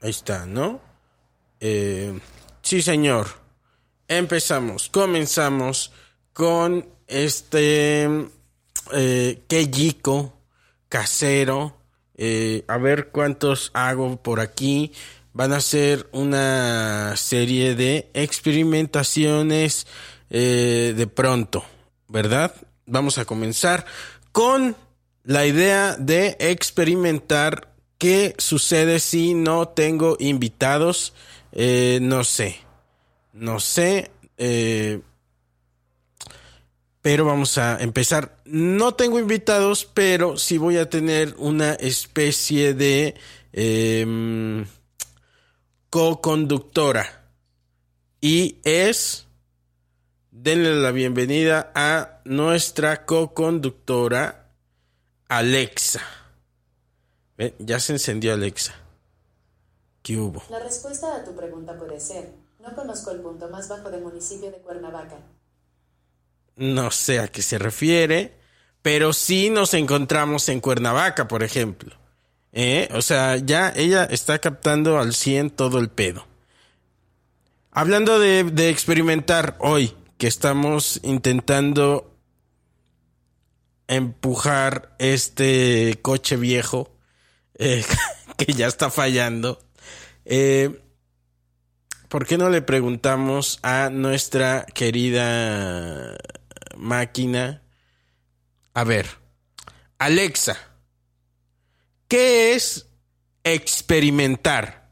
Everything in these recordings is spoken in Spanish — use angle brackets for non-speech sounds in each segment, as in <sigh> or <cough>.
Ahí está, ¿no? Eh, sí, señor. Empezamos, comenzamos con este eh, casero. Eh, a ver cuántos hago por aquí. Van a ser una serie de experimentaciones eh, de pronto, ¿verdad? Vamos a comenzar con la idea de experimentar qué sucede si no tengo invitados. Eh, no sé, no sé, eh, pero vamos a empezar. No tengo invitados, pero sí voy a tener una especie de em, co-conductora. Y es, denle la bienvenida a nuestra co-conductora, Alexa. Ya se encendió Alexa. ¿Qué hubo? La respuesta a tu pregunta puede ser, no conozco el punto más bajo del municipio de Cuernavaca. No sé a qué se refiere, pero sí nos encontramos en Cuernavaca, por ejemplo. ¿Eh? O sea, ya ella está captando al 100 todo el pedo. Hablando de, de experimentar hoy, que estamos intentando empujar este coche viejo eh, <laughs> que ya está fallando. Eh, ¿Por qué no le preguntamos a nuestra querida máquina? A ver, Alexa, ¿qué es experimentar?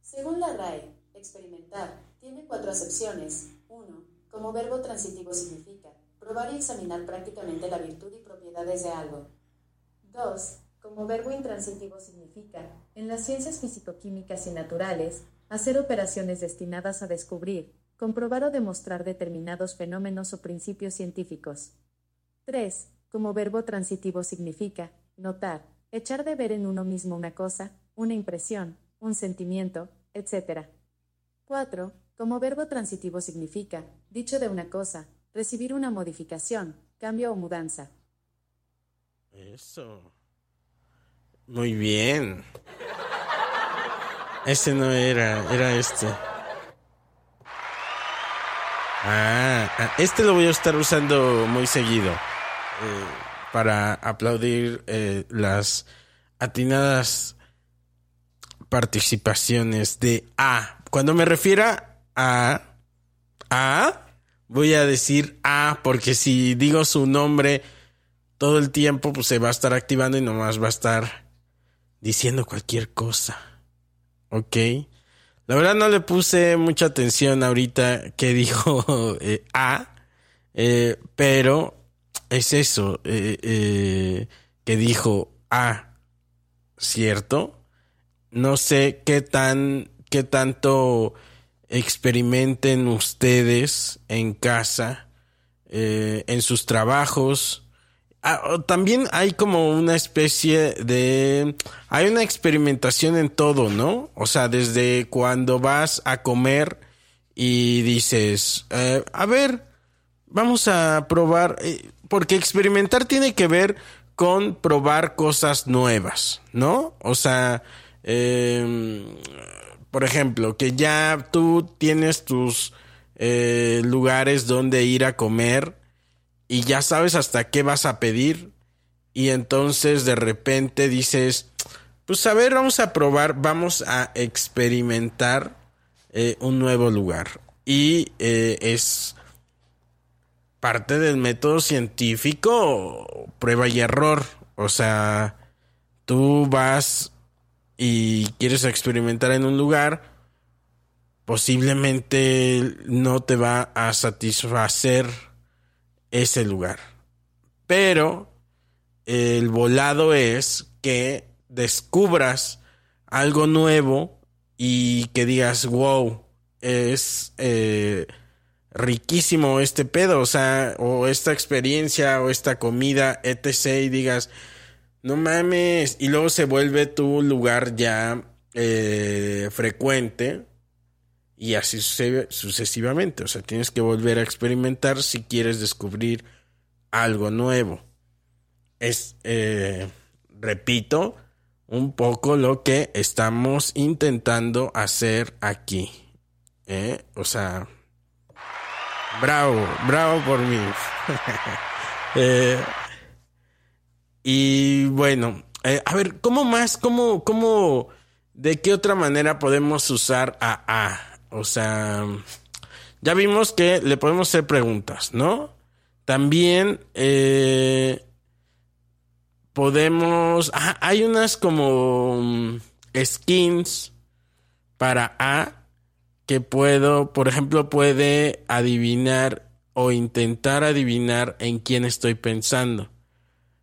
Según la RAE, experimentar tiene cuatro acepciones. Uno, como verbo transitivo significa probar y examinar prácticamente la virtud y propiedades de algo. Dos, como verbo intransitivo significa, en las ciencias físico-químicas y naturales, hacer operaciones destinadas a descubrir, comprobar o demostrar determinados fenómenos o principios científicos. 3. Como verbo transitivo significa notar, echar de ver en uno mismo una cosa, una impresión, un sentimiento, etc. 4. Como verbo transitivo significa dicho de una cosa, recibir una modificación, cambio o mudanza. Eso. Muy bien. Ese no era, era este. Ah, ah, este lo voy a estar usando muy seguido. eh, para aplaudir eh, las atinadas participaciones de A. Cuando me refiera a A, voy a decir A porque si digo su nombre todo el tiempo, pues se va a estar activando y nomás va a estar diciendo cualquier cosa. Ok. La verdad no le puse mucha atención ahorita que dijo <laughs> eh, A, eh, pero es eso, eh, que dijo A, ¿cierto? No sé qué tan, qué tanto experimenten ustedes en casa, en sus trabajos. Ah, también hay como una especie de... Hay una experimentación en todo, ¿no? O sea, desde cuando vas a comer y dices, eh, a ver, vamos a probar, eh, porque experimentar tiene que ver con probar cosas nuevas, ¿no? O sea, eh, por ejemplo, que ya tú tienes tus eh, lugares donde ir a comer y ya sabes hasta qué vas a pedir y entonces de repente dices, pues a ver, vamos a probar, vamos a experimentar eh, un nuevo lugar. Y eh, es parte del método científico, prueba y error. O sea, tú vas y quieres experimentar en un lugar, posiblemente no te va a satisfacer ese lugar. Pero el volado es que descubras algo nuevo y que digas, wow, es eh, riquísimo este pedo, o sea, o esta experiencia, o esta comida, etc. Y digas, no mames, y luego se vuelve tu lugar ya eh, frecuente. Y así sucede sucesivamente. O sea, tienes que volver a experimentar si quieres descubrir algo nuevo. Es, eh, repito, un poco lo que estamos intentando hacer aquí. ¿eh? O sea, bravo, bravo por mí. <laughs> Eh, y bueno, eh, a ver, ¿cómo más? ¿Cómo, cómo, de qué otra manera podemos usar a A? O sea, ya vimos que le podemos hacer preguntas, ¿no? También eh, podemos. Hay unas como mm, skins para A que puedo, por ejemplo, puede adivinar o intentar adivinar en quién estoy pensando.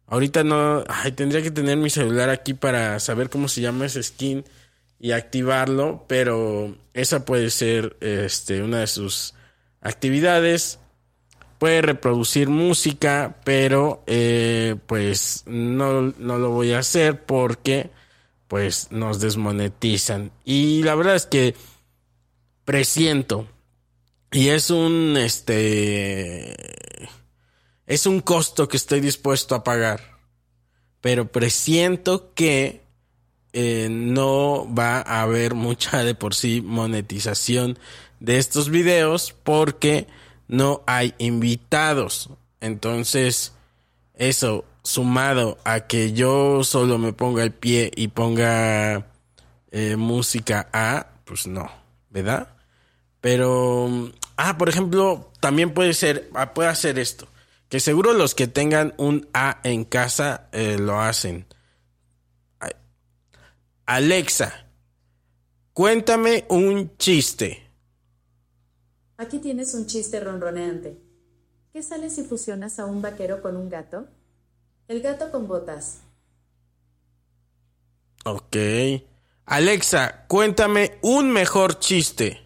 Ahorita no, ay, tendría que tener mi celular aquí para saber cómo se llama ese skin y activarlo, pero esa puede ser este, una de sus actividades. Puede reproducir música, pero eh, pues no, no lo voy a hacer porque pues nos desmonetizan. Y la verdad es que presiento y es un este es un costo que estoy dispuesto a pagar pero presiento que eh, no va a haber mucha de por sí monetización de estos videos porque no hay invitados entonces eso sumado a que yo solo me ponga el pie y ponga eh, música a pues no verdad pero, ah, por ejemplo, también puede ser, ah, puede hacer esto. Que seguro los que tengan un A en casa eh, lo hacen. Alexa, cuéntame un chiste. Aquí tienes un chiste ronroneante. ¿Qué sale si fusionas a un vaquero con un gato? El gato con botas. Ok. Alexa, cuéntame un mejor chiste.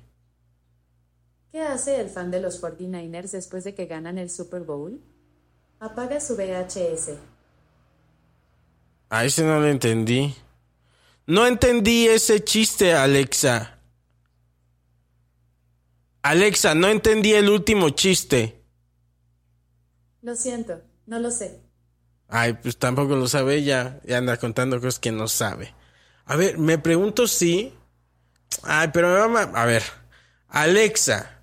¿Qué hace el fan de los 49ers después de que ganan el Super Bowl? Apaga su VHS. A ese no lo entendí. No entendí ese chiste, Alexa. Alexa, no entendí el último chiste. Lo siento, no lo sé. Ay, pues tampoco lo sabe ella. Y anda contando cosas que no sabe. A ver, me pregunto si. Ay, pero me va a. A ver. Alexa.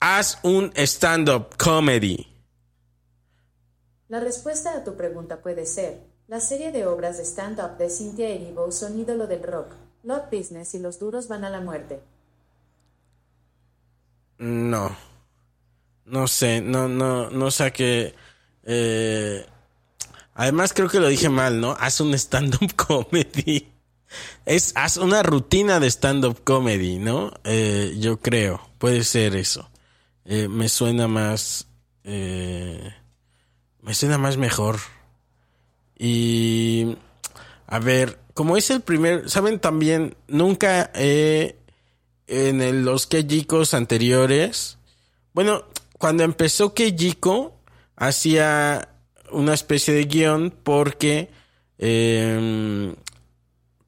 Haz un stand-up comedy. La respuesta a tu pregunta puede ser: la serie de obras de stand-up de Cynthia Erivo son ídolo del rock, Love Business y Los Duros van a la muerte. No. No sé, no, no, no sé qué. Eh, además, creo que lo dije mal, ¿no? Haz un stand-up <laughs> comedy. Es, haz una rutina de stand-up comedy, ¿no? Eh, yo creo, puede ser eso. Eh, me suena más. eh, me suena más mejor. Y. A ver, como es el primer. ¿Saben también? Nunca. En los Kejikos anteriores. Bueno, cuando empezó Kejiko, hacía una especie de guion porque. em,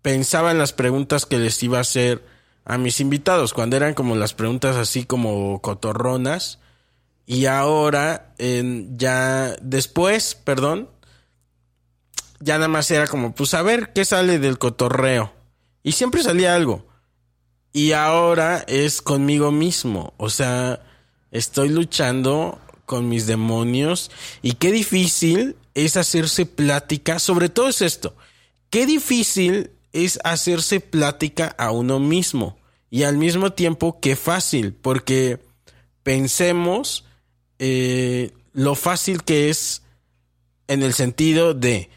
pensaba en las preguntas que les iba a hacer a mis invitados, cuando eran como las preguntas así como cotorronas. Y ahora, ya después, perdón, ya nada más era como, pues a ver qué sale del cotorreo. Y siempre salía algo. Y ahora es conmigo mismo. O sea, estoy luchando con mis demonios. Y qué difícil es hacerse plática. Sobre todo es esto. Qué difícil es hacerse plática a uno mismo. Y al mismo tiempo, qué fácil. Porque pensemos eh, lo fácil que es en el sentido de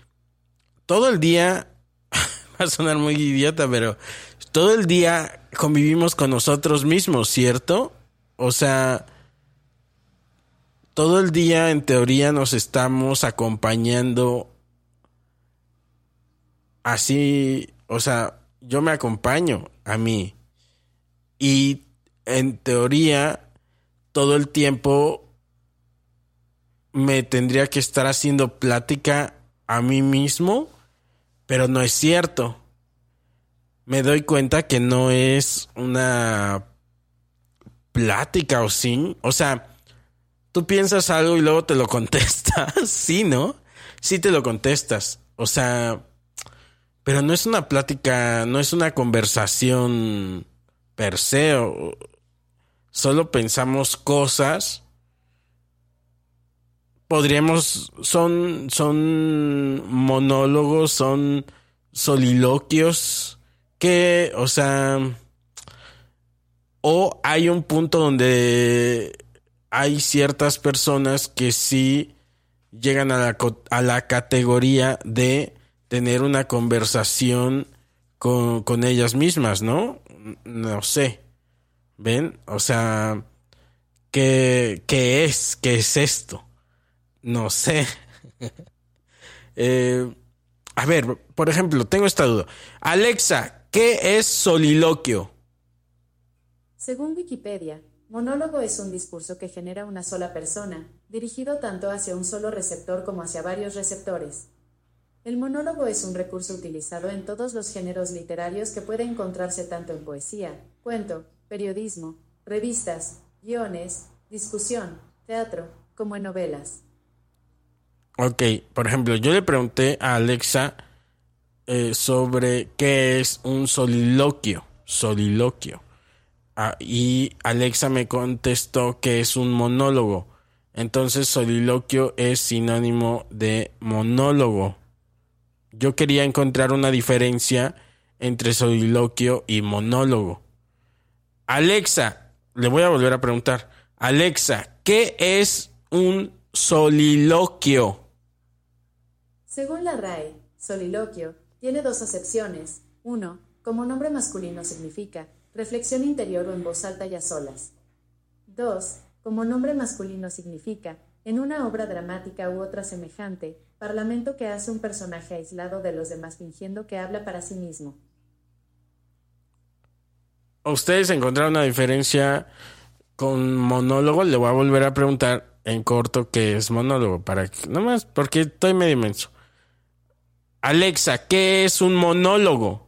todo el día, <laughs> va a sonar muy idiota, pero todo el día convivimos con nosotros mismos, ¿cierto? O sea, todo el día en teoría nos estamos acompañando así, o sea, yo me acompaño a mí y en teoría todo el tiempo me tendría que estar haciendo plática a mí mismo, pero no es cierto. Me doy cuenta que no es una plática o sí. O sea, tú piensas algo y luego te lo <laughs> contestas, sí, ¿no? Sí te lo contestas. O sea, pero no es una plática, no es una conversación per se. o- solo pensamos cosas podríamos son son monólogos son soliloquios que o sea o hay un punto donde hay ciertas personas que sí llegan a la, a la categoría de tener una conversación con, con ellas mismas, ¿no? No sé. ¿Ven? O sea, ¿qué, qué es? ¿Qué es esto? No sé. <laughs> Eh, a ver, por ejemplo, tengo esta duda. Alexa, ¿qué es soliloquio? Según Wikipedia, monólogo es un discurso que genera una sola persona, dirigido tanto hacia un solo receptor como hacia varios receptores. El monólogo es un recurso utilizado en todos los géneros literarios que puede encontrarse tanto en poesía, cuento, periodismo, revistas, guiones, discusión, teatro, como en novelas. Ok, por ejemplo, yo le pregunté a Alexa eh, sobre qué es un soliloquio. Soliloquio. Ah, y Alexa me contestó que es un monólogo. Entonces, soliloquio es sinónimo de monólogo. Yo quería encontrar una diferencia entre soliloquio y monólogo. Alexa, le voy a volver a preguntar. Alexa, ¿qué es un soliloquio? Según la RAE, soliloquio tiene dos acepciones. Uno, como nombre masculino significa reflexión interior o en voz alta y a solas. Dos, como nombre masculino significa, en una obra dramática u otra semejante, parlamento que hace un personaje aislado de los demás fingiendo que habla para sí mismo. ¿Ustedes encontraron una diferencia con monólogo? Le voy a volver a preguntar en corto qué es monólogo. Para que, nomás porque estoy medio inmenso. Alexa, ¿qué es un monólogo?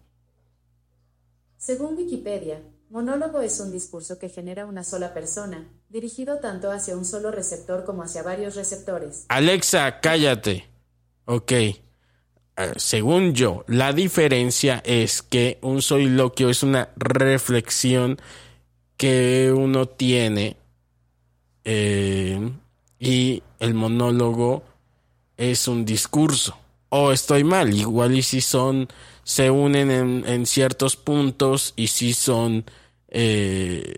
Según Wikipedia, monólogo es un discurso que genera una sola persona, dirigido tanto hacia un solo receptor como hacia varios receptores. Alexa, cállate. Ok. Eh, según yo, la diferencia es que un soliloquio es una reflexión que uno tiene eh, y el monólogo es un discurso. O estoy mal, igual y si son, se unen en, en ciertos puntos y si son, eh,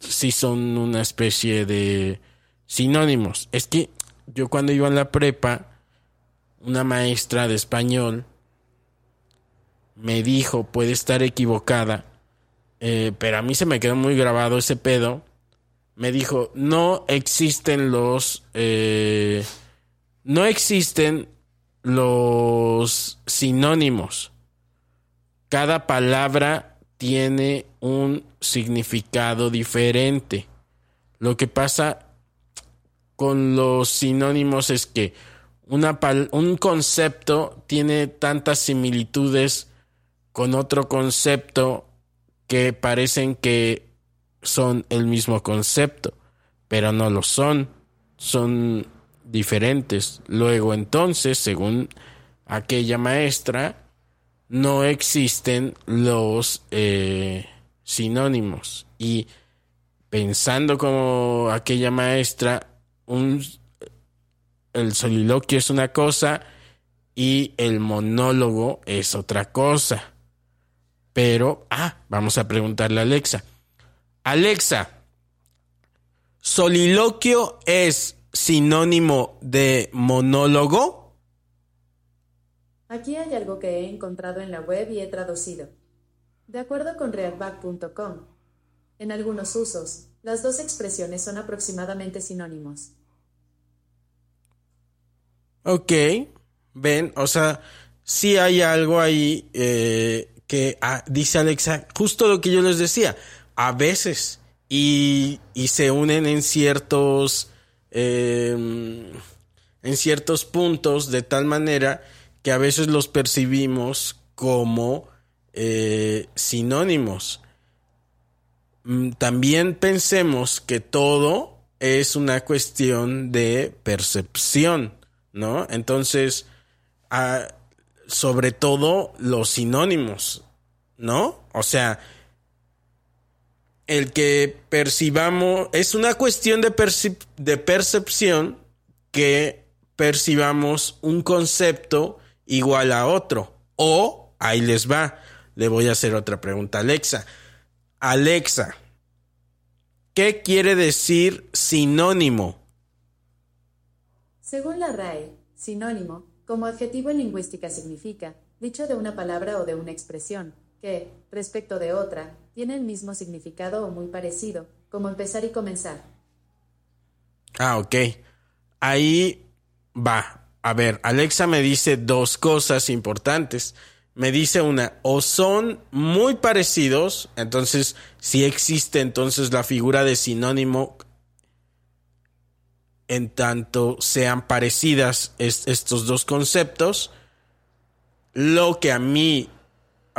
si son una especie de sinónimos. Es que yo cuando iba en la prepa, una maestra de español me dijo, puede estar equivocada, eh, pero a mí se me quedó muy grabado ese pedo. Me dijo, no existen los, eh, no existen los sinónimos. Cada palabra tiene un significado diferente. Lo que pasa con los sinónimos es que un concepto tiene tantas similitudes con otro concepto que parecen que son el mismo concepto. pero no lo son, son diferentes. Luego entonces, según aquella maestra, no existen los eh, sinónimos. Y pensando como aquella maestra, un, el soliloquio es una cosa y el monólogo es otra cosa. Pero, ah, vamos a preguntarle a Alexa. Alexa, ¿soliloquio es sinónimo de monólogo? Aquí hay algo que he encontrado en la web y he traducido. De acuerdo con readback.com, en algunos usos, las dos expresiones son aproximadamente sinónimos. Ok, ven, o sea, sí hay algo ahí eh, que ah, dice Alexa, justo lo que yo les decía, a veces, y, y se unen en ciertos, em, en ciertos puntos de tal manera que a veces los percibimos como eh, sinónimos. Mm, También pensemos que todo es una cuestión de percepción, ¿no? Entonces, ah, sobre todo los sinónimos, ¿no? O sea, el que percibamos, es una cuestión de, percepción que percibamos un concepto igual a otro. O, ahí les va, le voy a hacer otra pregunta Alexa. Alexa, ¿qué quiere decir sinónimo? Según la RAE, sinónimo, como adjetivo en lingüística significa, dicho de una palabra o de una expresión, que, respecto de otra, tiene el mismo significado o muy parecido, como empezar y comenzar. Ah, ok. Ahí va. A ver, Alexa me dice dos cosas importantes. Me dice una, o son muy parecidos, entonces si existe entonces la figura de sinónimo en tanto sean parecidas es- estos dos conceptos, lo que a mí,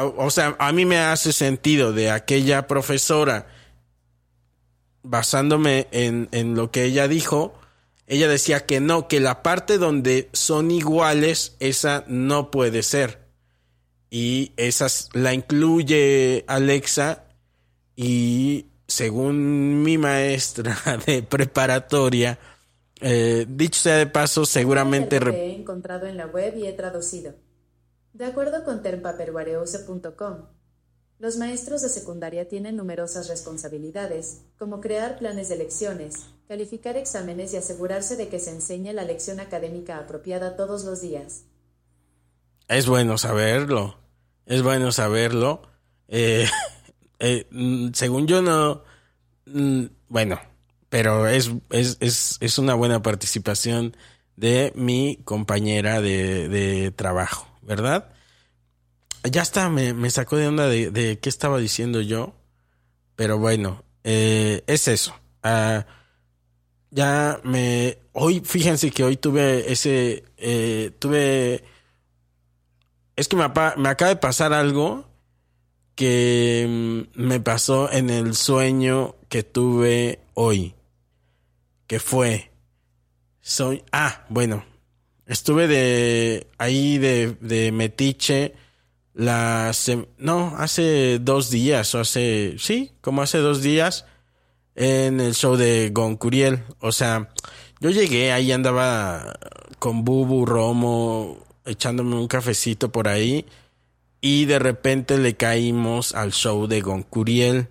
o, sea, a mí me hace sentido de aquella profesora basándome en, en lo que ella dijo, ella decía que no, que la parte donde son iguales, esa no puede ser. Y esas la incluye Alexa y según mi maestra <laughs> de preparatoria, eh, dicho sea de paso, seguramente... He encontrado en la web y he traducido. De acuerdo con termpaperwareuse.com, los maestros de secundaria tienen numerosas responsabilidades, como crear planes de lecciones, calificar exámenes y asegurarse de que se enseñe la lección académica apropiada todos los días. Es bueno saberlo. Es bueno saberlo. Eh, <laughs> eh, mm, según yo no... mm, Bueno, pero es, es, es, es una buena participación de mi compañera de, de trabajo, ¿verdad? Ya está, me, me sacó de onda de, de qué estaba diciendo yo. Pero bueno, eh, es eso. Ah, ya me... Hoy, fíjense que hoy tuve ese... eh, tuve es que me, me acaba de pasar algo que mm, me pasó en el sueño que tuve hoy. Que fue. Soy. Ah, bueno. Estuve de. ahí de, de Metiche. La. no, hace dos días. O hace. Sí, como hace dos días. En el show de Goncuriel. O sea, yo llegué, ahí andaba con Bubu, Romo, echándome un cafecito por ahí. Y de repente le caímos al show de Goncuriel.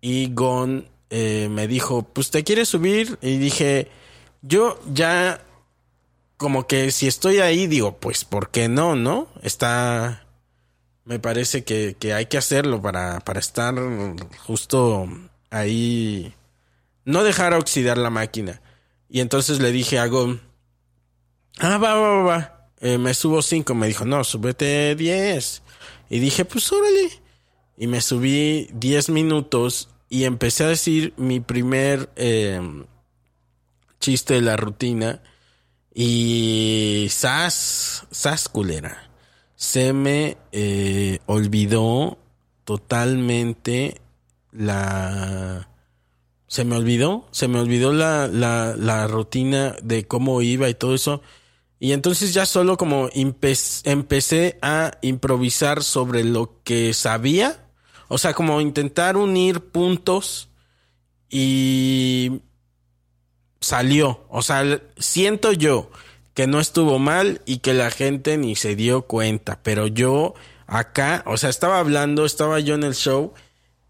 Y Gon eh, me dijo, pues te quieres subir. Y dije, yo ya como que si estoy ahí, digo, pues ¿por qué no? ¿No? Está... Me parece que, que hay que hacerlo para, para estar justo ahí. No dejar oxidar la máquina. Y entonces le dije a ah, va, va, va, va. Eh, me subo cinco. Me dijo, no, súbete diez. Y dije, pues órale. Y me subí diez minutos y empecé a decir mi primer eh, chiste de la rutina. Y sas, sas culera. Se me eh, olvidó totalmente la... se me olvidó, se me olvidó la, la, la rutina de cómo iba y todo eso. Y entonces ya solo como empe- empecé a improvisar sobre lo que sabía. O sea, como intentar unir puntos y salió. O sea, siento yo que no estuvo mal y que la gente ni se dio cuenta. Pero yo acá, o sea, estaba hablando, estaba yo en el show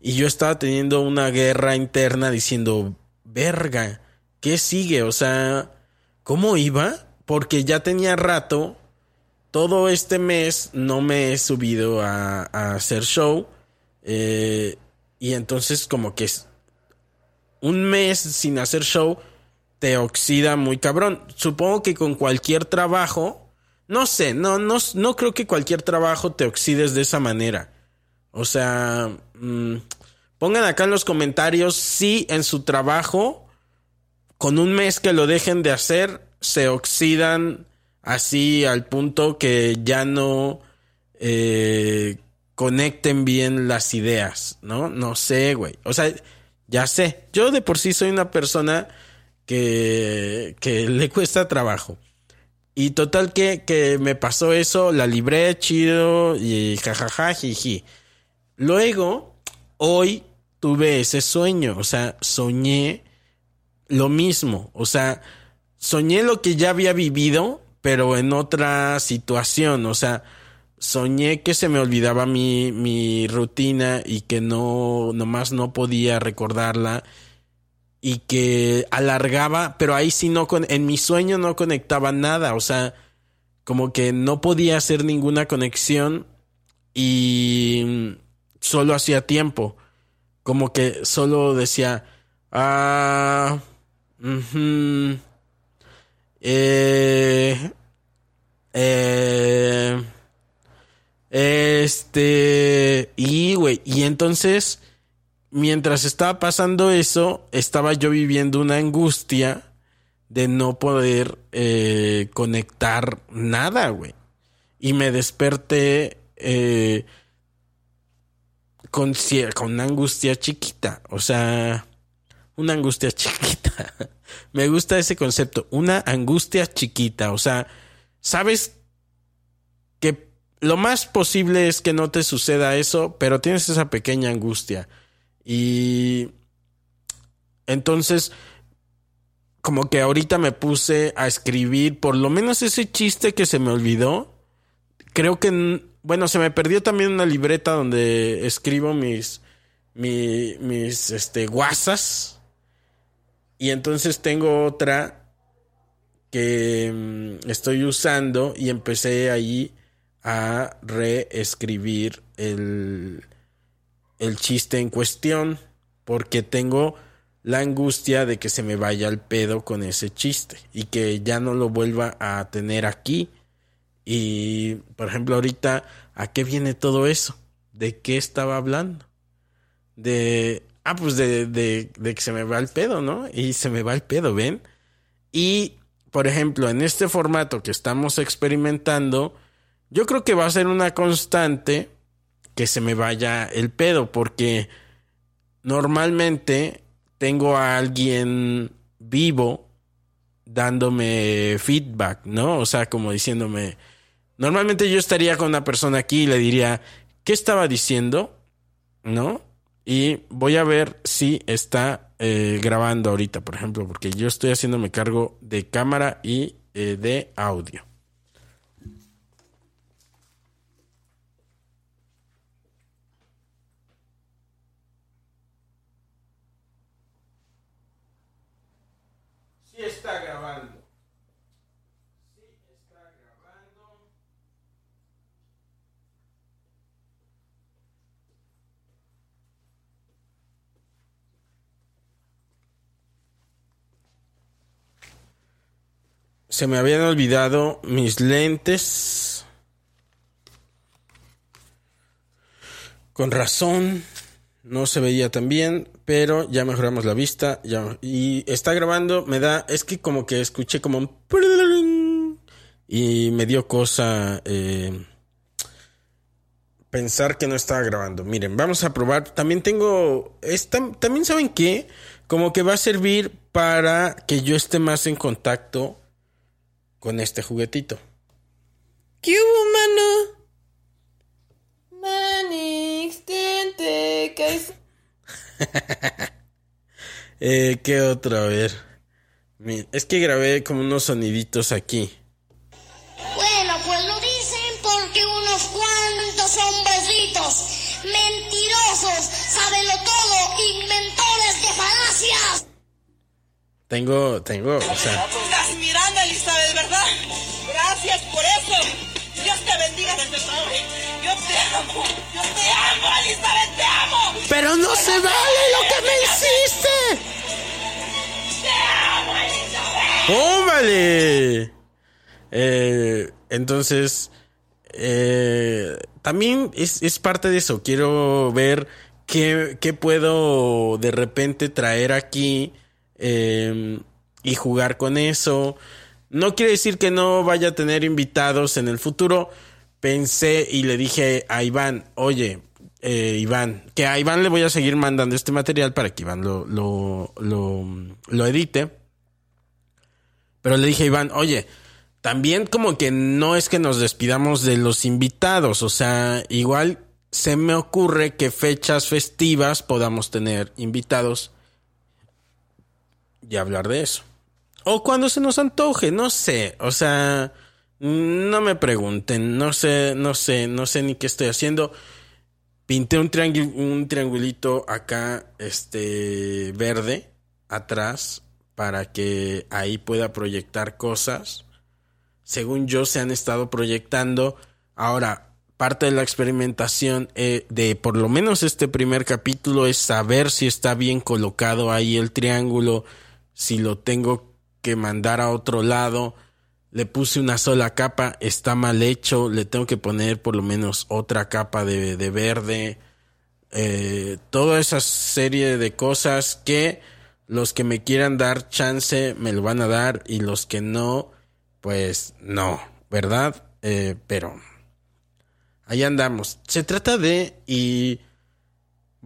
y yo estaba teniendo una guerra interna diciendo, verga, ¿qué sigue? O sea, ¿cómo iba? Porque ya tenía rato, todo este mes no me he subido a, hacer show. eh, y entonces como que un mes sin hacer show te oxida muy cabrón. Supongo que con cualquier trabajo, no sé, no, no, no creo que cualquier trabajo te oxides de esa manera. O sea, mm, pongan acá en los comentarios si en su trabajo, con un mes que lo dejen de hacer, se oxidan así al punto que ya no eh, conecten bien las ideas, ¿no? No sé, güey. O sea, ya sé. Yo de por sí soy una persona que, que le cuesta trabajo. Y total que, que me pasó eso, la libré chido y jajaja, jiji. Luego, hoy tuve ese sueño, o sea, soñé lo mismo, o sea, soñé lo que ya había vivido, pero en otra situación, o sea, soñé que se me olvidaba mi, mi rutina y que no, nomás no podía recordarla y que alargaba, pero ahí sí no, con, en mi sueño no conectaba nada, o sea, como que no podía hacer ninguna conexión y solo hacía tiempo, como que solo decía, ah, ujú, eh, eh, este, y güey, y entonces, mientras estaba pasando eso, estaba yo viviendo una angustia de no poder eh, conectar nada, güey. Y me desperté eh, con, con una angustia chiquita, o sea, una angustia <laughs> chiquita. me gusta ese concepto, una angustia chiquita, o sea, sabes que lo más posible es que no te suceda eso, pero tienes esa pequeña angustia. Y entonces, como que ahorita me puse a escribir por lo menos ese chiste que se me olvidó. Creo que, bueno, se me perdió también una libreta donde escribo mis, mi- mis, este, guasas. Y entonces tengo otra que mm, estoy usando y empecé ahí a reescribir el, el chiste en cuestión porque tengo la angustia de que se me vaya el pedo con ese chiste y que ya no lo vuelva a tener aquí. Y, por ejemplo, ahorita, ¿a qué viene todo eso? ¿De qué estaba hablando? De, ah, pues de, de, de que se me va el pedo, ¿no? Y se me va el pedo, ¿ven? Y, por ejemplo, en este formato que estamos experimentando, yo creo que va a ser una constante que se me vaya el pedo, porque normalmente tengo a alguien vivo dándome feedback, ¿no? O sea, como diciéndome, normalmente yo estaría con una persona aquí y le diría, ¿qué estaba diciendo? ¿No? Y voy a ver si está eh, grabando ahorita, por ejemplo, porque yo estoy haciéndome cargo de cámara y eh, de audio. Se me habían olvidado mis lentes. Con razón, no se veía tan bien, pero ya mejoramos la vista. Ya, y está grabando, me da, es que como que escuché como un... Y me dio cosa eh, pensar que no estaba grabando. Miren, vamos a probar. También tengo, también saben que como que va a servir para que yo esté más en contacto con este juguetito. ¿Qué hubo, mano? Manix, tente, ¿qué es? <laughs> eh, ¿Qué otro? A ver. Es que grabé como unos soniditos aquí. Bueno, pues lo dicen porque unos cuantos hombrecitos mentirosos, sábenlo todo, inventores de falacias. Tengo, tengo, o sea, amo. pero no se vale lo que me hiciste. ¡Óvale! Eh, entonces, eh, también es, es parte de eso. Quiero ver qué, qué puedo de repente traer aquí eh, y jugar con eso. No quiere decir que no vaya a tener invitados en el futuro. Pensé y le dije a Iván, oye, eh, Iván, que a Iván le voy a seguir mandando este material para que Iván lo, lo, lo, lo edite. Pero le dije a Iván, oye, también como que no es que nos despidamos de los invitados, o sea, igual se me ocurre que fechas festivas podamos tener invitados y hablar de eso. O cuando se nos antoje, no sé, o sea, no me pregunten, no sé, no sé, no sé ni qué estoy haciendo. Pinté un, un triangulito acá, este, verde, atrás, para que ahí pueda proyectar cosas. Según yo, se han estado proyectando. Ahora, parte de la experimentación eh, de por lo menos este primer capítulo es saber si está bien colocado ahí el triángulo, si lo tengo que mandar a otro lado. Le puse una sola capa, está mal hecho, le tengo que poner por lo menos otra capa de, de verde. Eh, toda esa serie de cosas que los que me quieran dar chance me lo van a dar y los que no, pues no, ¿verdad? Eh, pero ahí andamos. Se trata de, y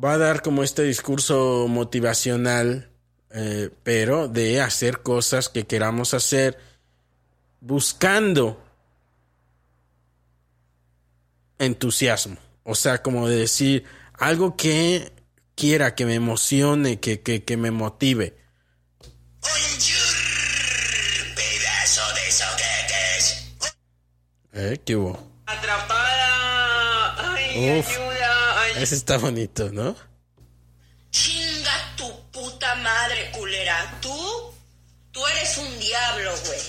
va a dar como este discurso motivacional, eh, pero de hacer cosas que queramos hacer buscando entusiasmo. O sea, como de decir algo que quiera, que me emocione, que, que, que me motive. Pedazo de soquetes. ¿Eh? ¿Qué hubo? Atrapada. Ay, Uf. ayuda. Ay. Ese está bonito, ¿no? Chinga tu puta madre, culera. Tú, tú eres un diablo, güey.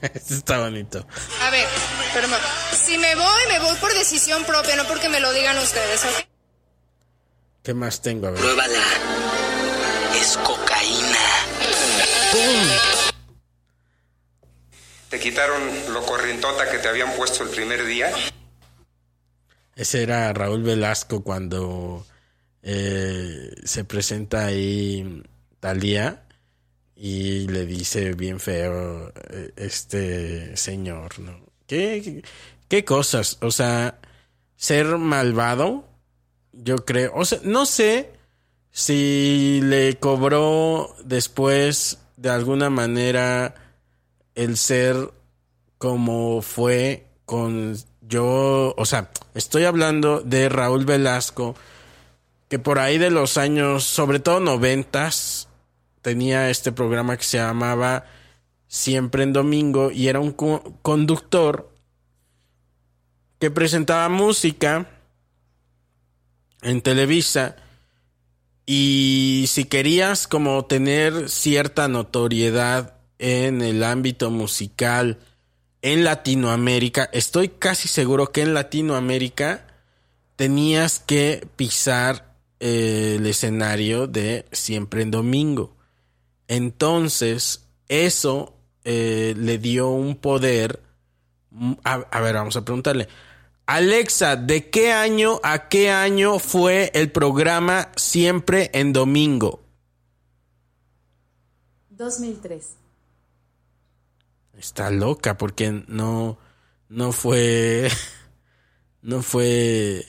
<laughs> Está bonito. A ver, pero si me voy, me voy por decisión propia, no porque me lo digan ustedes, ¿ok? ¿Qué más tengo? A ver. Pruébala. Es cocaína. ¿Te quitaron lo corrientota que te habían puesto el primer día? Ese era Raúl Velasco cuando eh, se presenta ahí Talía y le dice bien feo eh, este señor, ¿no? ¿Qué, qué cosas? O sea, ser malvado, yo creo, o sea, no sé si le cobró después de alguna manera el ser como fue con yo, o sea, estoy hablando de Raúl Velasco, que por ahí de los años, sobre todo noventas, tenía este programa que se llamaba Siempre en Domingo y era un co- conductor que presentaba música en Televisa y si querías como tener cierta notoriedad en el ámbito musical en Latinoamérica, estoy casi seguro que en Latinoamérica tenías que pisar eh, el escenario de Siempre en Domingo. Entonces, eso eh, le dio un poder. mm, A, a ver, vamos a preguntarle. Alexa, ¿de qué año a qué año fue el programa Siempre en Domingo? 2003. Está loca porque no, no fue, <laughs> no fue.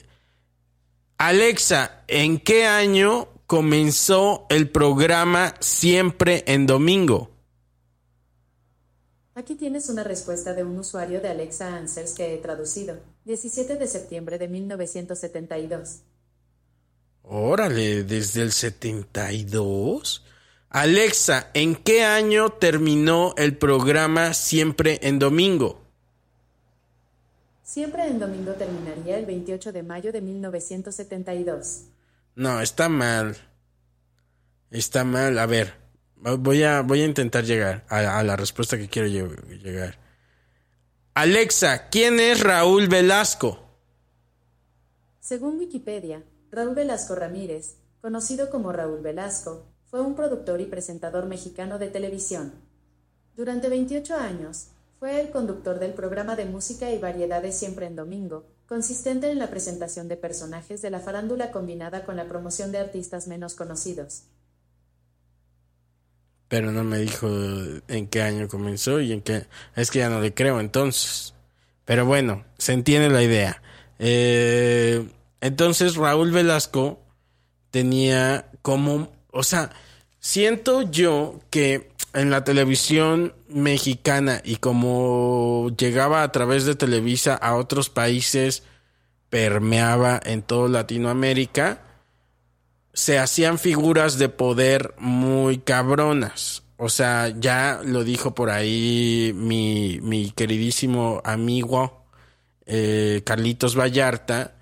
Alexa, ¿en qué año comenzó el programa Siempre en Domingo? Aquí tienes una respuesta de un usuario de Alexa Answers que he traducido. 17 de septiembre de 1972. Órale, desde el 72. Alexa, ¿en qué año terminó el programa Siempre en Domingo? Siempre en domingo terminaría el 28 de mayo de 1972. No, está mal. Está mal. A ver, voy a, voy a intentar llegar a, a la respuesta que quiero lle- llegar. Alexa, ¿quién es Raúl Velasco? Según Wikipedia, Raúl Velasco Ramírez, conocido como Raúl Velasco, fue un productor y presentador mexicano de televisión. Durante 28 años, fue el conductor del programa de música y variedades Siempre en Domingo, consistente en la presentación de personajes de la farándula combinada con la promoción de artistas menos conocidos. Pero no me dijo en qué año comenzó y en qué... Es que ya no le creo entonces. Pero bueno, se entiende la idea. Eh, entonces Raúl Velasco tenía como... O sea, siento yo que en la televisión mexicana y como llegaba a través de Televisa a otros países, permeaba en toda Latinoamérica, se hacían figuras de poder muy cabronas. O sea, ya lo dijo por ahí mi, mi queridísimo amigo eh, Carlitos Vallarta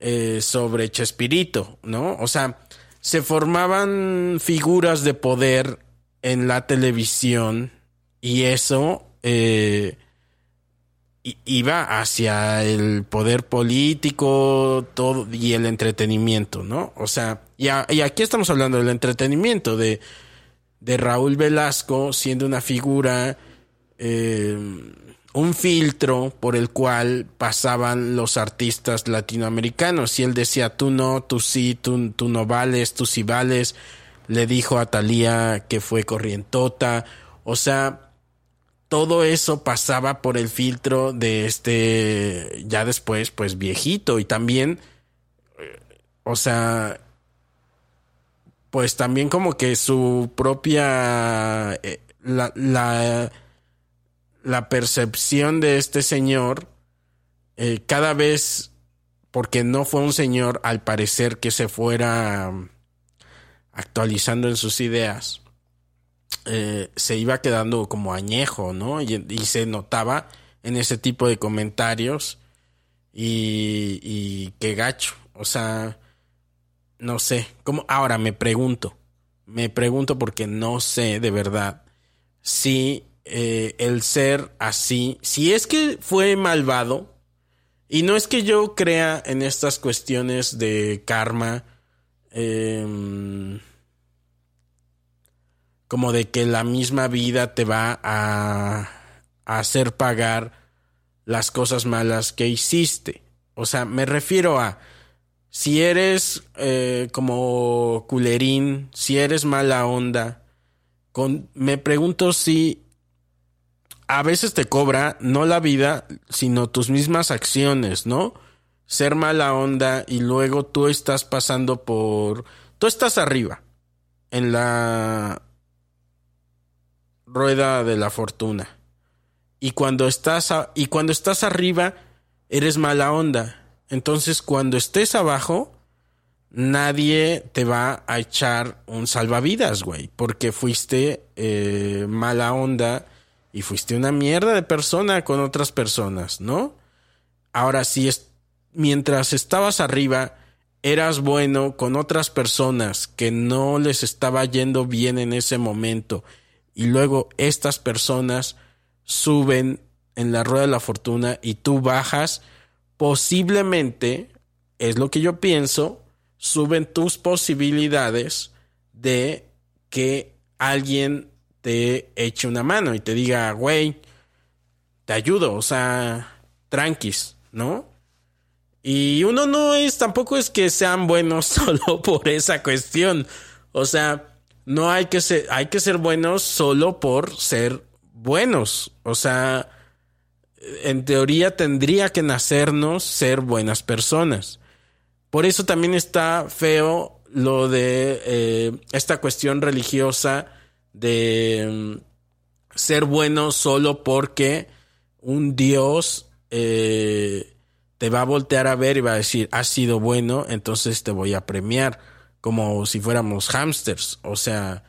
eh, sobre Chespirito, ¿no? O sea, se formaban figuras de poder en la televisión y eso eh, iba hacia el poder político y el entretenimiento, ¿no? O sea, y, y aquí estamos hablando del entretenimiento de, de Raúl Velasco siendo una figura, eh, un filtro por el cual pasaban los artistas latinoamericanos. Y él decía, tú no, tú sí, tú, tú no vales, tú sí vales. Le dijo a Talía que fue corrientota. O sea, todo eso pasaba por el filtro de este, ya después, pues viejito. Y también, eh, o sea, pues también como que su propia, eh, la, la, la percepción de este señor, eh, cada vez, porque no fue un señor al parecer que se fuera actualizando en sus ideas, eh, se iba quedando como añejo, ¿no? Y, se notaba en ese tipo de comentarios y, y qué gacho, o sea, no sé, ¿cómo? Ahora me pregunto, me pregunto porque no sé de verdad si eh, el ser así, si es que fue malvado, y no es que yo crea en estas cuestiones de karma, em, como de que la misma vida te va a, a hacer pagar las cosas malas que hiciste. O sea, me refiero a si eres eh, como culerín, si eres mala onda, con, me pregunto si a veces te cobra no la vida, sino tus mismas acciones, ¿no? Ser mala onda y luego tú estás pasando por... Tú estás arriba, en la rueda de la fortuna. Y cuando estás, y cuando estás arriba, eres mala onda. Entonces, cuando estés abajo, nadie te va a echar un salvavidas, güey, porque fuiste eh, mala onda y fuiste una mierda de persona con otras personas, ¿no? Ahora, si es, mientras estabas arriba, eras bueno con otras personas que no les estaba yendo bien en ese momento y luego estas personas suben en la rueda de la fortuna y tú bajas, posiblemente, es lo que yo pienso, suben tus posibilidades de que alguien te eche una mano y te diga, güey, te ayudo, o sea, tranquis, ¿no? Y uno no es, tampoco es que sean buenos <laughs> solo por esa cuestión. O sea, no hay que ser, hay que ser buenos solo por ser buenos. O sea, en teoría tendría que nacernos ser buenas personas. por eso también está feo lo de eh, esta cuestión religiosa de mm, ser bueno solo porque un Dios eh, te va a voltear a ver y va a decir, has sido bueno, entonces te voy a premiar, como si fuéramos hamsters. O sea,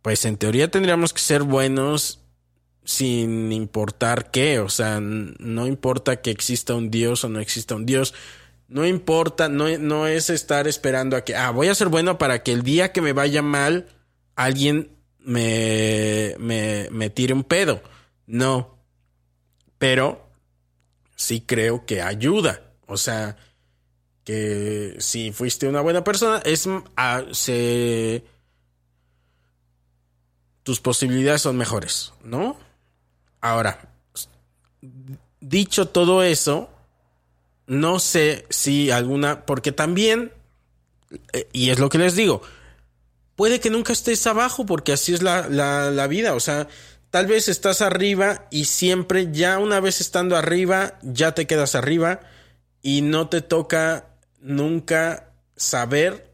pues en teoría tendríamos que ser buenos sin importar qué, o sea, no importa que exista un Dios o no exista un Dios, no importa, no, no es estar esperando a que, ah, voy a ser bueno para que el día que me vaya mal, alguien me, me, me tire un pedo. No, pero sí creo que ayuda, o sea, que si fuiste una buena persona, es, tus posibilidades son mejores, ¿no? Ahora, dicho todo eso, no sé si alguna, porque también, eh, y es lo que les digo, puede que nunca estés abajo porque así es la, la, la, vida, o sea, tal vez estás arriba y siempre, ya una vez estando arriba, ya te quedas arriba y no te toca nunca saber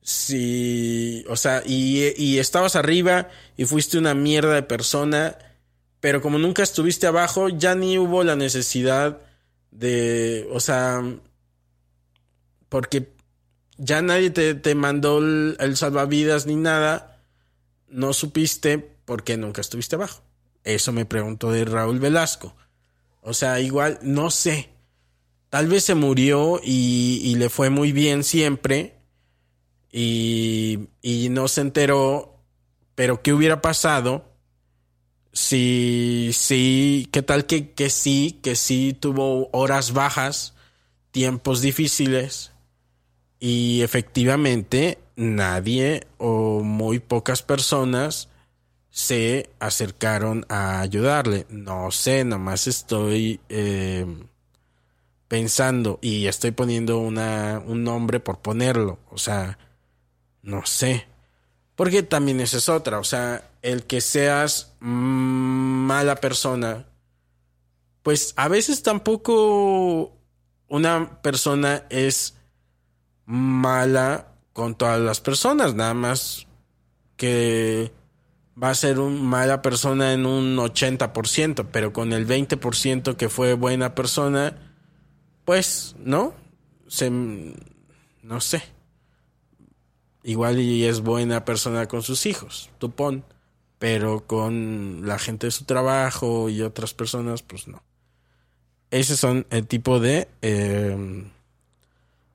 si, o sea, y, estabas arriba y fuiste una mierda de persona pero como nunca estuviste abajo, ya ni hubo la necesidad de, o sea, porque ya nadie te, mandó el, salvavidas ni nada, no supiste por qué nunca estuviste abajo. Eso me preguntó de Raúl Velasco. O sea, igual, no sé. Tal vez se murió y, le fue muy bien siempre y, y no se enteró, pero ¿qué hubiera pasado? sí, sí, qué tal que, que sí, que sí tuvo horas bajas, tiempos difíciles y efectivamente nadie o muy pocas personas se acercaron a ayudarle. No sé, nomás estoy eh, pensando y estoy poniendo una, un nombre por ponerlo. O sea, no sé. Porque también esa es otra, o sea, el que seas mala persona, pues a veces tampoco una persona es mala con todas las personas, nada más que va a ser una mala persona en un 80%, pero con el 20% que fue buena persona, pues, ¿no? No sé. Igual y es buena persona con sus hijos, tú pon. Pero con la gente de su trabajo y otras personas, pues no. Ese son el tipo de em,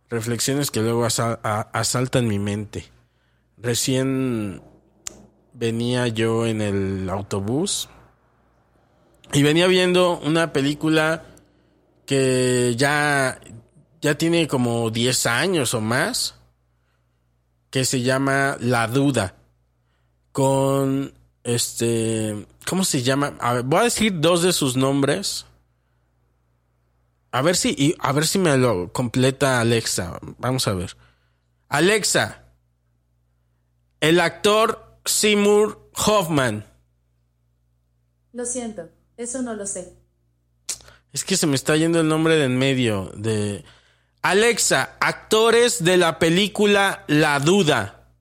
reflexiones que luego asaltan mi mente. Recién venía yo en el autobús y venía viendo una película que ya, ya tiene como 10 años o más que se llama La Duda. Con este. ¿Cómo se llama? voy a decir dos de sus nombres. A ver si. a ver si me lo completa Alexa. Vamos a ver. Alexa. El actor Seymour Hoffman. Lo siento, eso no lo sé. Es que se me está yendo el nombre de en medio de. Alexa, actores de la película La Duda.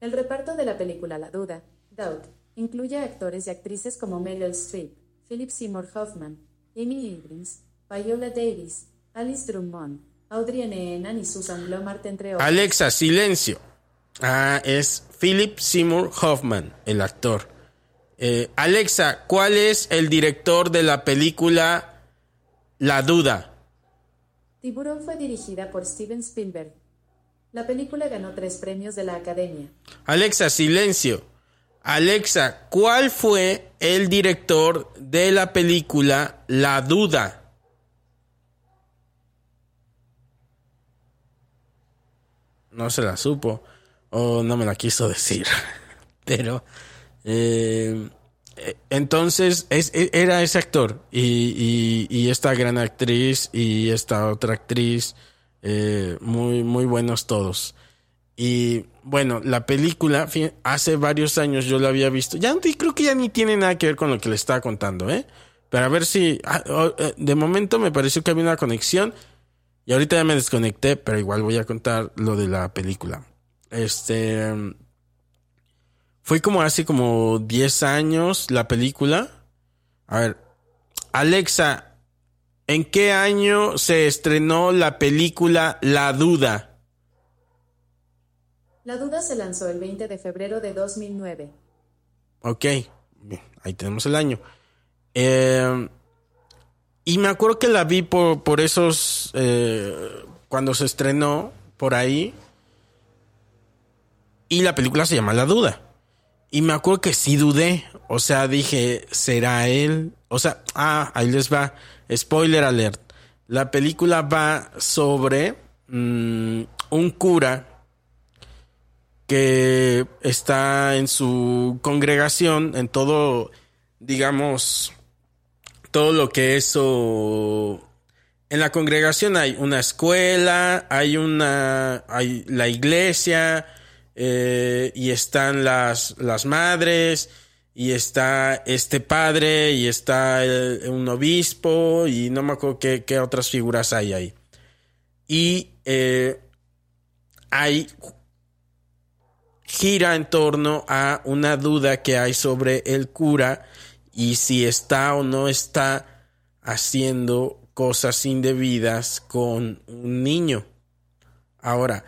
El reparto de la película La Duda, Doubt, incluye actores y actrices como Meryl Streep, Philip Seymour Hoffman, Amy Irvings, Viola Davis, Alice Drummond, Audrey N. y Susan Blomart, entre otros. Alexa, silencio. Ah, es Philip Seymour Hoffman, el actor. Eh, Alexa, ¿cuál es el director de la película la duda. Tiburón fue dirigida por Steven Spielberg. La película ganó tres premios de la Academia. Alexa, silencio. Alexa, ¿cuál fue el director de la película La Duda? No se la supo o no me la quiso decir. <laughs> Pero eh, entonces es, e, era ese actor y, y, esta gran actriz y esta otra actriz, eh, muy, muy buenos todos. Y bueno, la película, hace varios años yo la había visto. Ya creo que ya ni tiene nada que ver con lo que le estaba contando, ¿eh? Pero a ver si, ah, oh, eh, de momento me pareció que había una conexión. Y ahorita ya me desconecté, pero igual voy a contar lo de la película. Este. Fue como hace como 10 años la película. A ver. Alexa, ¿en qué año se estrenó la película La Duda? La duda se lanzó el 20 de febrero de 2009. Ok, bien, ahí tenemos el año. Eh, y me acuerdo que la vi por, por esos. eh, cuando se estrenó por ahí. Y la película se llama La Duda. Y me acuerdo que sí dudé. O sea, dije, ¿será él? O sea, ah, ahí les va. Spoiler alert. La película va sobre mm, un cura que está en su congregación, en todo, digamos, todo lo que eso... En la congregación hay una escuela, hay una, hay la iglesia, eh, y están las, las madres, y está este padre, y está un obispo, y no me acuerdo qué, qué otras figuras hay ahí. Y eh, hay gira en torno a una duda que hay sobre el cura y si está o no está haciendo cosas indebidas con un niño. Ahora,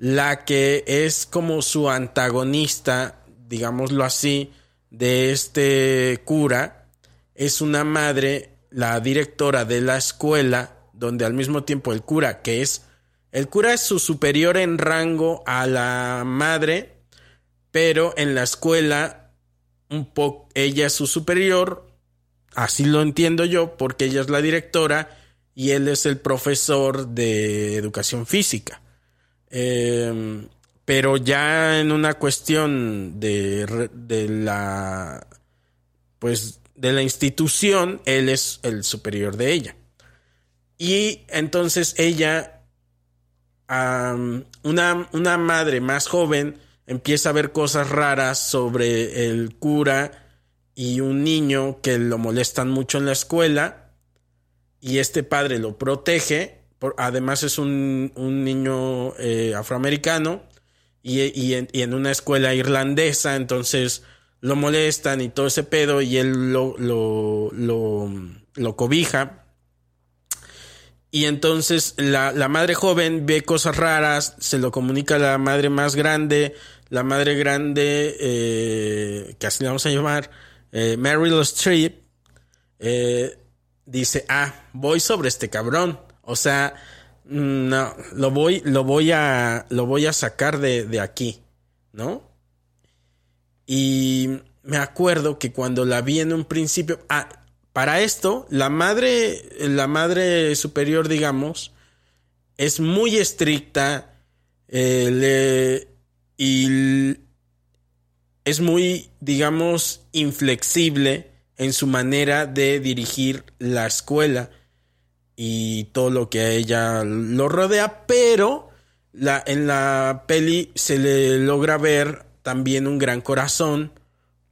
la que es como su antagonista, digámoslo así, de este cura, es una madre, la directora de la escuela, donde al mismo tiempo el cura, que es, el cura es su superior en rango a la madre, pero en la escuela, un poco, ella es su superior, así lo entiendo yo, porque ella es la directora y él es el profesor de educación física. Eh, pero ya en una cuestión de, de la pues de la institución, él es el superior de ella. Y entonces ella, una, una madre más joven, empieza a ver cosas raras sobre el cura y un niño que lo molestan mucho en la escuela y este padre lo protege. Además es un, un niño eh, afroamericano y, y en, y en una escuela irlandesa, entonces lo molestan y todo ese pedo y él lo, lo, lo, lo cobija. Y entonces la, la madre joven ve cosas raras, se lo comunica a la madre más grande, la madre grande, eh, que así le vamos a llamar, eh, Meryl dice, ah, voy sobre este cabrón. O sea, no, lo voy, lo voy a, lo voy a sacar de, de aquí, ¿no? Y me acuerdo que cuando la vi en un principio, ah, para esto, la madre, la madre superior, digamos, es muy estricta eh, le- y es muy, digamos, inflexible en su manera de dirigir la escuela y todo lo que a ella lo rodea, pero la, en la peli se le logra ver también un gran corazón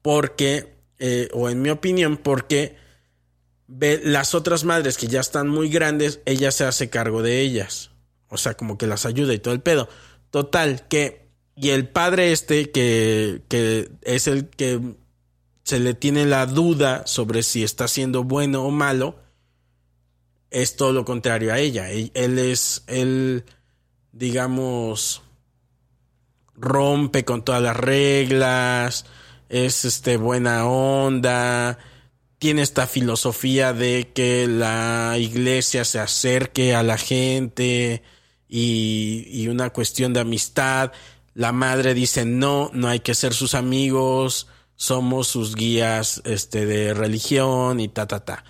porque, eh, o en mi opinión, porque ve las otras madres que ya están muy grandes, ella se hace cargo de ellas. O sea, como que las ayuda y todo el pedo. Total, que, y el padre este, que, que es el que se le tiene la duda sobre si está siendo bueno o malo, es todo lo contrario a ella. Él, él es, él, digamos, rompe con todas las reglas, es este buena onda, tiene esta filosofía de que la iglesia se acerque a la gente y, y una cuestión de amistad. La madre dice no, no hay que ser sus amigos, somos sus guías este, de religión y ta, ta, ta.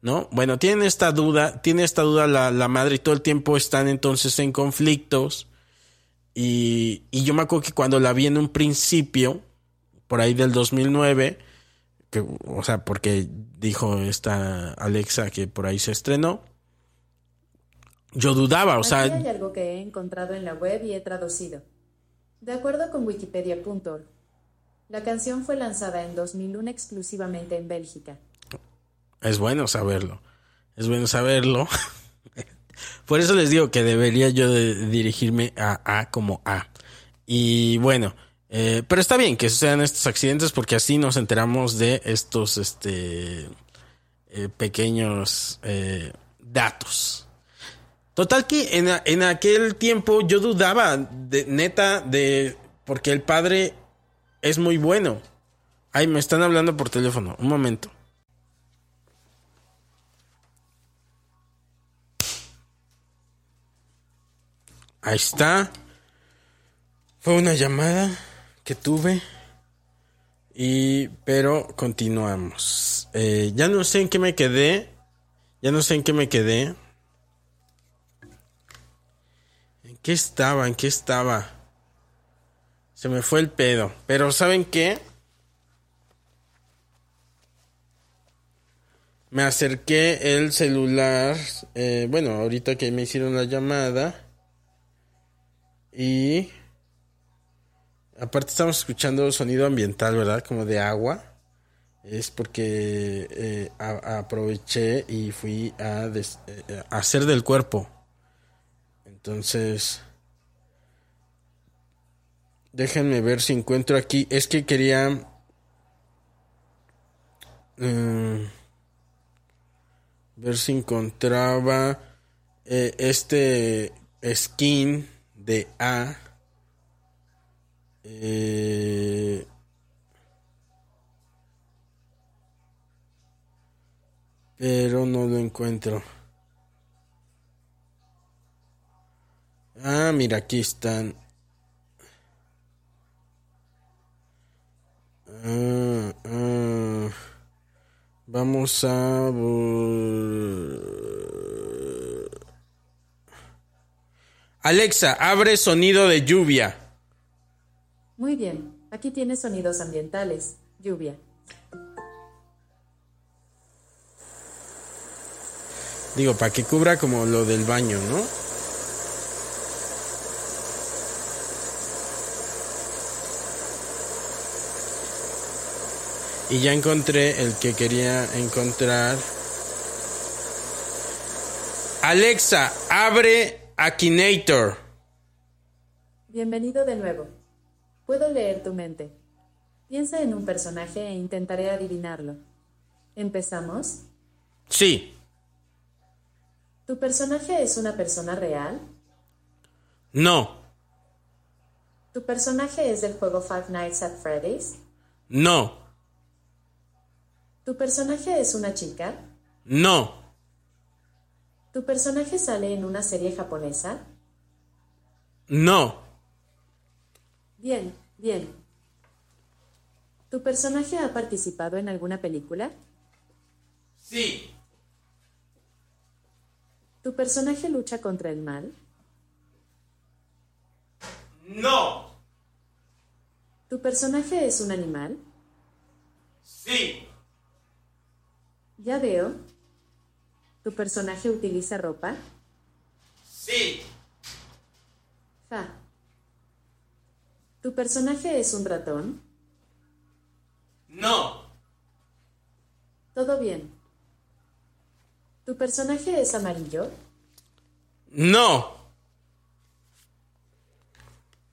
¿No? Bueno, tienen esta duda, tiene esta duda la, la madre y todo el tiempo están entonces en conflictos. Y, y yo me acuerdo que cuando la vi en un principio, por ahí del 2009, que, o sea, porque dijo esta Alexa que por ahí se estrenó, yo dudaba, o sea, hay algo que he encontrado en la web y he traducido. De acuerdo con wikipedia.org, la canción fue lanzada en 2001 exclusivamente en Bélgica. Es bueno saberlo. Es bueno saberlo. <laughs> Por eso les digo que debería yo dirigirme a A como A. Y bueno, eh, pero está bien que sucedan estos accidentes porque así nos enteramos de estos este, eh, pequeños eh, datos. Total que en, en aquel tiempo yo dudaba de neta de porque el padre es muy bueno. Ay, me están hablando por teléfono. Un momento. Ahí está. Fue una llamada que tuve. Y, pero continuamos. Eh, ya no sé en qué me quedé. Ya no sé en qué me quedé. ¿En qué estaba? ¿En qué estaba? Se me fue el pedo. Pero ¿saben qué? Me acerqué el celular. eh, bueno, ahorita que me hicieron la llamada. Y... Aparte estamos escuchando sonido ambiental, ¿verdad? Como de agua. Es porque eh, aproveché y fui eh, a hacer del cuerpo. Entonces... Déjenme ver si encuentro aquí. Es que quería... mm, ver si encontraba eh, este skin de A. Eh, pero no lo encuentro. Ah, mira, aquí están. Ah, ah. Vamos a... Alexa, abre sonido de lluvia. Muy bien, aquí tienes sonidos ambientales. Lluvia. Digo, para que cubra como lo del baño, ¿no? Y ya encontré el que quería encontrar. Alexa, abre Akinator. Bienvenido de nuevo. Puedo leer tu mente. Piensa en un personaje e intentaré adivinarlo. ¿Empezamos? Sí, ¿Tu personaje es una persona real? no, ¿Tu personaje es del juego Five Nights at Freddy's? no, ¿Tu personaje es una chica? no, ¿Tu personaje sale en una serie japonesa? no, Bien, bien. ¿Tu personaje ha participado en alguna película? sí, ¿Tu personaje lucha contra el mal? no, ¿Tu personaje es un animal? sí, Ya veo. ¿Tu personaje utiliza ropa? sí, Ja. ¿Tu personaje es un ratón? no, Todo bien. ¿Tu personaje es amarillo? no,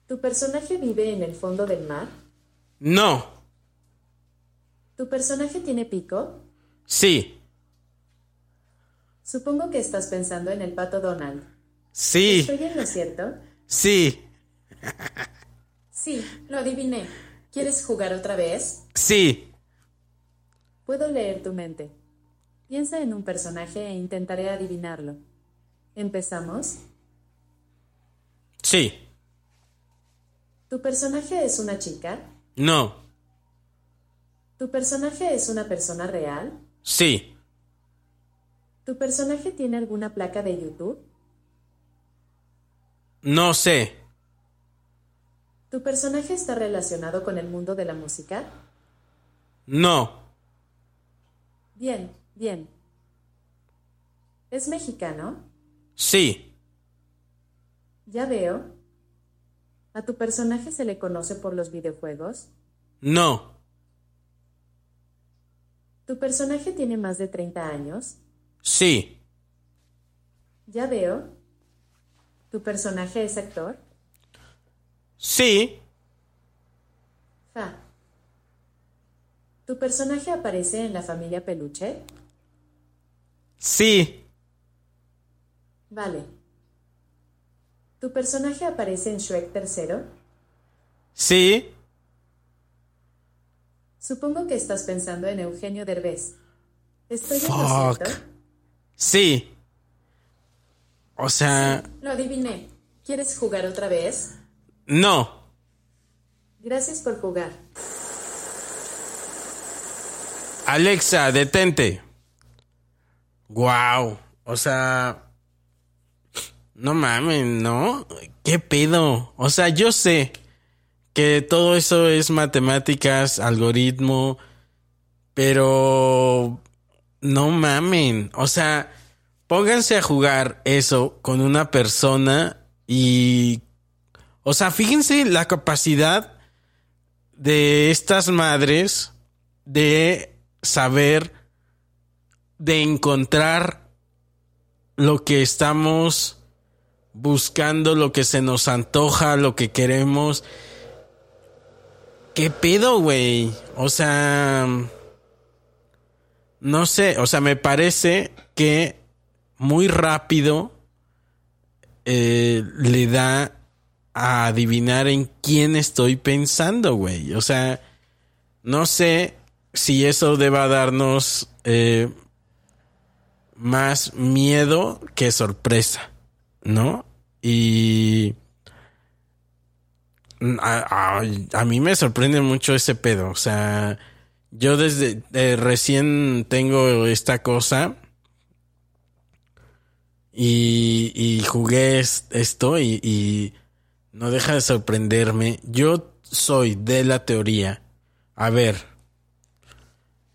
¿Tu personaje vive en el fondo del mar? no, ¿Tu personaje tiene pico? sí, Supongo que estás pensando en el pato Donald. sí, ¿Estoy en lo cierto? sí, Sí, lo adiviné. ¿Quieres jugar otra vez? sí, Puedo leer tu mente. Piensa en un personaje e intentaré adivinarlo. ¿Empezamos? sí, ¿Tu personaje es una chica? no, ¿Tu personaje es una persona real? sí, ¿Tu personaje tiene alguna placa de YouTube? no sé, ¿Tu personaje está relacionado con el mundo de la música? no, Bien, bien. ¿Es mexicano? sí, Ya veo. ¿A tu personaje se le conoce por los videojuegos? no, ¿Tu personaje tiene más de 30 años? Sí, Ya veo. ¿Tu personaje es actor? Sí, Ja. ¿Tu personaje aparece en la familia Peluche? sí, Vale. ¿Tu personaje aparece en Shrek tercero? sí, Supongo que estás pensando en Eugenio Derbez. ¿Estoy en lo cierto? Sí. O sea, Lo adiviné. ¿Quieres jugar otra vez? no. Gracias por jugar. Alexa, detente. Wow. O sea, no mames, ¿no? ¿Qué pedo? O sea, yo sé que todo eso es matemáticas, algoritmo, pero no mamen. O sea, pónganse a jugar eso con una persona y... O sea, fíjense la capacidad de estas madres de saber, de encontrar lo que estamos buscando, lo que se nos antoja, lo que queremos. ¿Qué pedo, güey? O sea, no sé, o sea, me parece que muy rápido eh, le da a adivinar en quién estoy pensando, güey. O sea, no sé si eso deba darnos eh, más miedo que sorpresa, ¿no? Y a, a- a mí me sorprende mucho ese pedo. O sea, yo desde eh, recién tengo esta cosa y, jugué es- esto y, y no deja de sorprenderme. Yo soy de la teoría. A ver,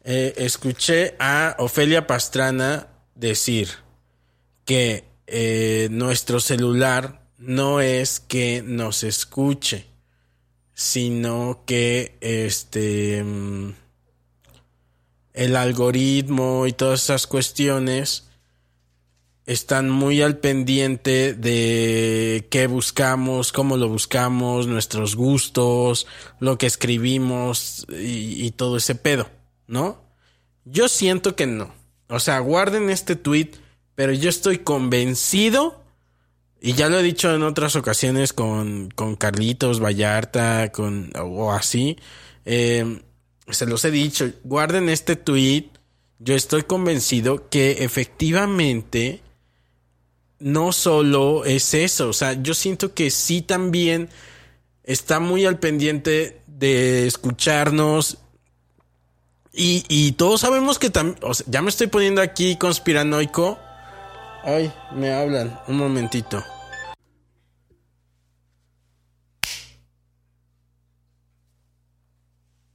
eh, escuché a Ofelia Pastrana decir que eh, nuestro celular no es que nos escuche, sino que este mm, el algoritmo y todas esas cuestiones están muy al pendiente de qué buscamos, cómo lo buscamos, nuestros gustos, lo que escribimos y, todo ese pedo, ¿no? Yo siento que no. O sea, guarden este tweet, pero yo estoy convencido, y ya lo he dicho en otras ocasiones con, con Carlitos Vallarta, con, o así, eh, se los he dicho, guarden este tweet, yo estoy convencido que efectivamente no solo es eso, o sea, yo siento que sí también está muy al pendiente de escucharnos y, y todos sabemos que también, o sea, ya me estoy poniendo aquí conspiranoico. Ay, me hablan, un momentito.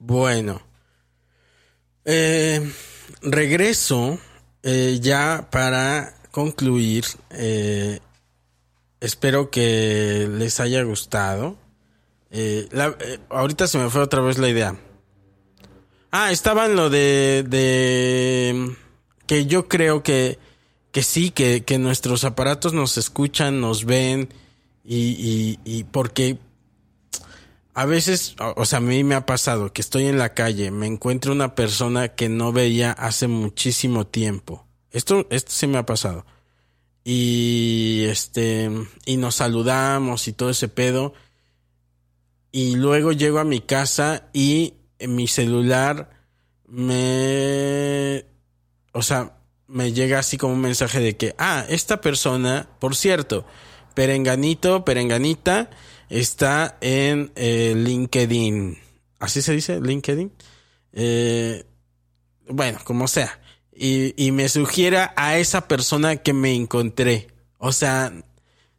Bueno, eh, regreso eh, ya para concluir. eh, espero que les haya gustado. Ahorita se me fue otra vez la idea. Ah, estaba en lo de, de que yo creo que, que sí, que, que nuestros aparatos nos escuchan, nos ven y, y, y porque a veces, o sea, a mí me ha pasado que estoy en la calle, me encuentro una persona que no veía hace muchísimo tiempo. Esto, esto sí me ha pasado. Y este, y nos saludamos y todo ese pedo. Y luego llego a mi casa y en mi celular me, o sea, me llega así como un mensaje de que, ah, esta persona, por cierto, Perenganito, Perenganita, está en eh, LinkedIn. ¿Así se dice? LinkedIn. Eh, bueno, como sea. Y, y me sugiera a esa persona que me encontré. O sea,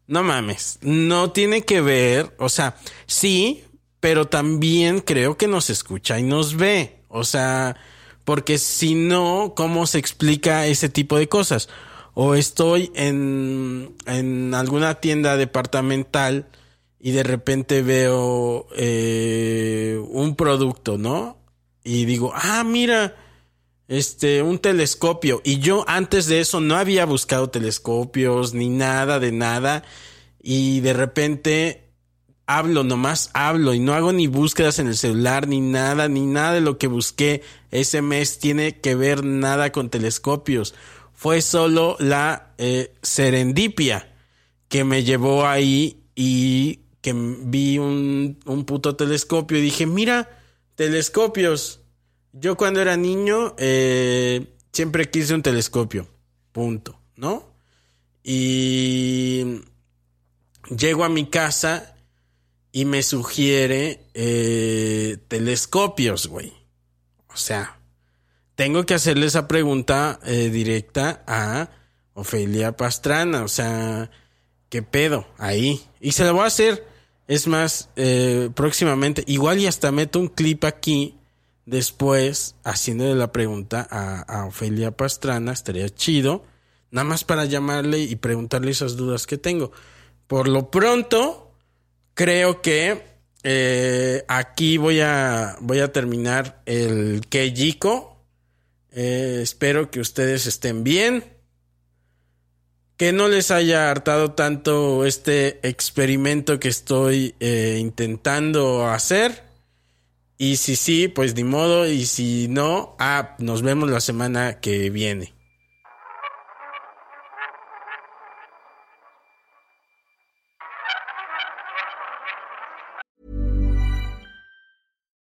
no mames. No tiene que ver. O sea, sí, pero también creo que nos escucha y nos ve. O sea, porque si no, ¿cómo se explica ese tipo de cosas? O estoy en, en alguna tienda departamental y de repente veo eh, un producto, ¿no? Y digo, ah, mira, este, un telescopio. Y yo antes de eso no había buscado telescopios ni nada de nada. Y de repente hablo, nomás hablo y no hago ni búsquedas en el celular, ni nada, ni nada de lo que busqué ese mes tiene que ver nada con telescopios. Fue solo la eh, serendipia que me llevó ahí y vi un, un puto telescopio y dije, mira, telescopios. Yo cuando era niño eh, siempre quise un telescopio, punto, ¿no? Y llego a mi casa y me sugiere eh, telescopios, güey. O sea, tengo que hacerle esa pregunta eh, directa a Ofelia Pastrana. O sea, ¿qué pedo? Ahí. Y se lo voy a hacer. Es más, eh, próximamente. Igual y hasta meto un clip aquí después haciéndole la pregunta a, a Ofelia Pastrana. Estaría chido. Nada más para llamarle y preguntarle esas dudas que tengo. Por lo pronto, creo que eh, aquí voy a, voy a terminar el Kejiko. Eh, espero que ustedes estén bien. Que no les haya hartado tanto este experimento que estoy eh, intentando hacer. Y si sí, pues ni modo. Y si no, ah, nos vemos la semana que viene.